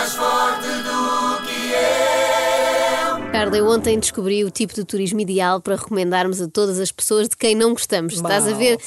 much for Carla, eu ontem descobri o tipo de turismo ideal para recomendarmos a todas as pessoas de quem não gostamos. Estás a ver?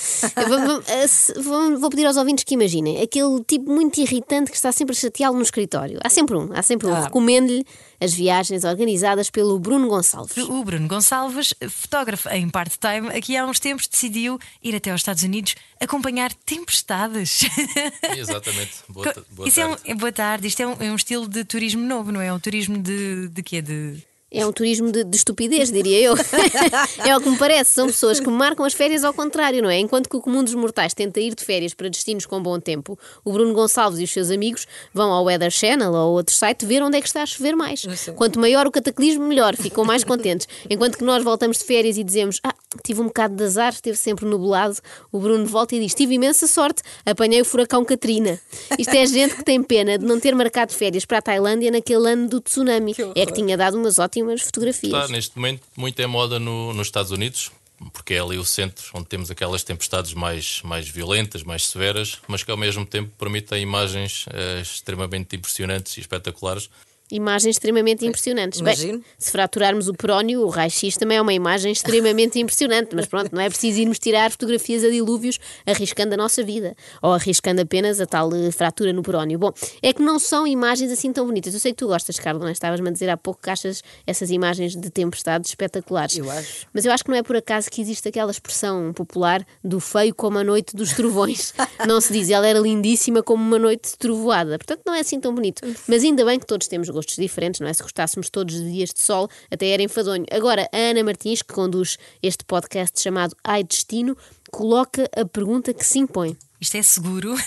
Vou, vou pedir aos ouvintes que imaginem aquele tipo muito irritante que está sempre a chateá-lo no escritório. Há sempre um, há sempre um. Ah. Recomendo-lhe as viagens organizadas pelo Bruno Gonçalves. O Bruno Gonçalves, fotógrafo em part-time, aqui há uns tempos decidiu ir até aos Estados Unidos acompanhar tempestades. Exatamente. Boa, boa Isso é tarde. um, é boa tarde. Isto é um, é um estilo de turismo novo, não é? Um turismo de, de quê? De. É um turismo de, de estupidez, diria eu. é o que me parece. São pessoas que marcam as férias ao contrário, não é? Enquanto que o comum dos mortais tenta ir de férias para destinos com bom tempo, o Bruno Gonçalves e os seus amigos vão ao Weather Channel ou a outro site ver onde é que está a chover mais. Quanto maior o cataclismo, melhor. Ficam mais contentes. Enquanto que nós voltamos de férias e dizemos: Ah, tive um bocado de azar, esteve sempre nublado. O Bruno volta e diz: Tive imensa sorte, apanhei o furacão Katrina. Isto é gente que tem pena de não ter marcado férias para a Tailândia naquele ano do tsunami. É que tinha dado umas ótimas fotografias. Está neste momento muito em moda no- nos Estados Unidos, porque é ali o centro onde temos aquelas tempestades mais, mais violentas, mais severas, mas que ao mesmo tempo permitem imagens eh, extremamente impressionantes e espetaculares. Imagens extremamente impressionantes. Imagino. Bem, se fraturarmos o perónio, o raio-x também é uma imagem extremamente impressionante, mas pronto, não é preciso irmos tirar fotografias a dilúvios arriscando a nossa vida, ou arriscando apenas a tal eh, fratura no perónio. Bom, é que não são imagens assim tão bonitas. Eu sei que tu gostas, Carlos, não é? Estavas-me a dizer há pouco que achas essas imagens de tempestades espetaculares. Eu acho. Mas eu acho que não é por acaso que existe aquela expressão popular do feio como a noite dos trovões. não se diz, ela era lindíssima como uma noite de trovoada. Portanto, não é assim tão bonito. Mas ainda bem que todos temos gostos diferentes, não é? Se gostássemos todos de dias de sol, até era enfadonho. Agora, a Ana Martins, que conduz este podcast chamado Ai Destino, coloca a pergunta que se impõe. Isto é seguro?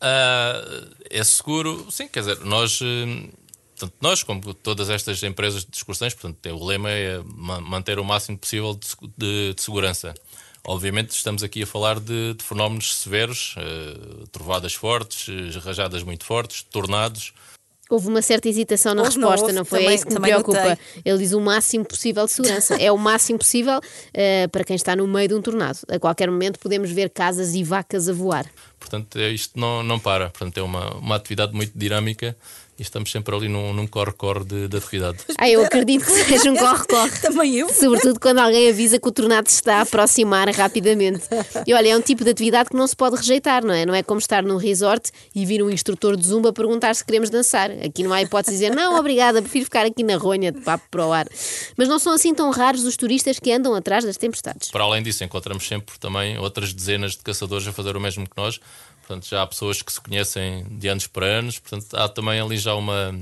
Ah, é seguro, sim, quer dizer, nós, eh, tanto nós como todas estas empresas de excursões, portanto, o lema é ma- manter o máximo possível de, de- de segurança. Obviamente, estamos aqui a falar de, de fenómenos severos, eh, trovadas fortes, eh, rajadas muito fortes, tornados. Houve uma certa hesitação na Houve, não resposta, houve? não, foi? Também- é isso que me preocupa. notei. Ele diz o máximo possível de segurança. é o máximo possível eh, para quem está no meio de um tornado. A qualquer momento podemos ver casas e vacas a voar. Portanto, é- isto não, não para. Portanto, é uma, uma atividade muito dinâmica e estamos sempre ali num, num corre-corre de, de atividade. Ah, eu acredito que seja um corre-corre. Também eu. Sobretudo quando alguém avisa que o tornado se está a aproximar rapidamente. E olha, é um tipo de atividade que não se pode rejeitar, não é? Não é como estar num resort e vir um instrutor de zumba perguntar se queremos dançar. Aqui não há hipótese de dizer, não, obrigada, prefiro ficar aqui na ronha de papo para o ar. Mas não são assim tão raros os turistas que andam atrás das tempestades. Para além disso, encontramos sempre também outras dezenas de caçadores a fazer o mesmo que nós. Portanto, já há pessoas que se conhecem de anos para anos. Portanto, há também ali já uma,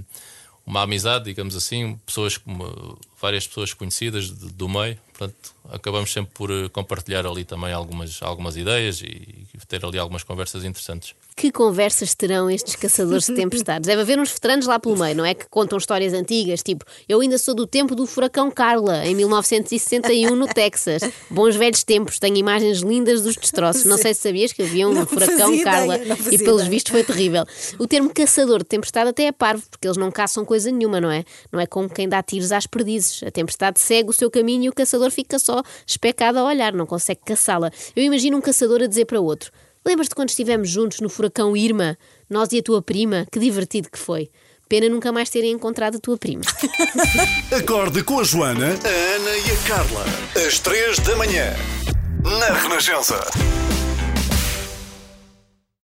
uma amizade, digamos assim, pessoas como várias pessoas conhecidas de- do meio. Portanto, acabamos sempre por eh, compartilhar ali também algumas, algumas ideias e, e ter ali algumas conversas interessantes. Que conversas terão estes caçadores de tempestades? Deve haver uns veteranos lá pelo meio, não é? Que contam histórias antigas, tipo, eu ainda sou do tempo do furacão Carla, em 1961, no Texas. Bons velhos tempos, tenho imagens lindas dos destroços. Não sei se sabias que havia um Não furacão Carla ideia, e, pelos vistos, foi terrível. O termo caçador de tempestade até é parvo, porque eles não caçam coisa nenhuma, não é? Não é como quem dá tiros às perdizes. A tempestade segue o seu caminho e o caçador fica só especado a olhar, não consegue caçá-la. Eu imagino um caçador a dizer para outro. Lembras-te quando estivemos juntos no furacão Irma? Nós e a tua prima? Que divertido que foi. Pena nunca mais terem encontrado a tua prima. Acorde com a Joana, a Ana e a Carla. Às três da manhã. Na Renascença.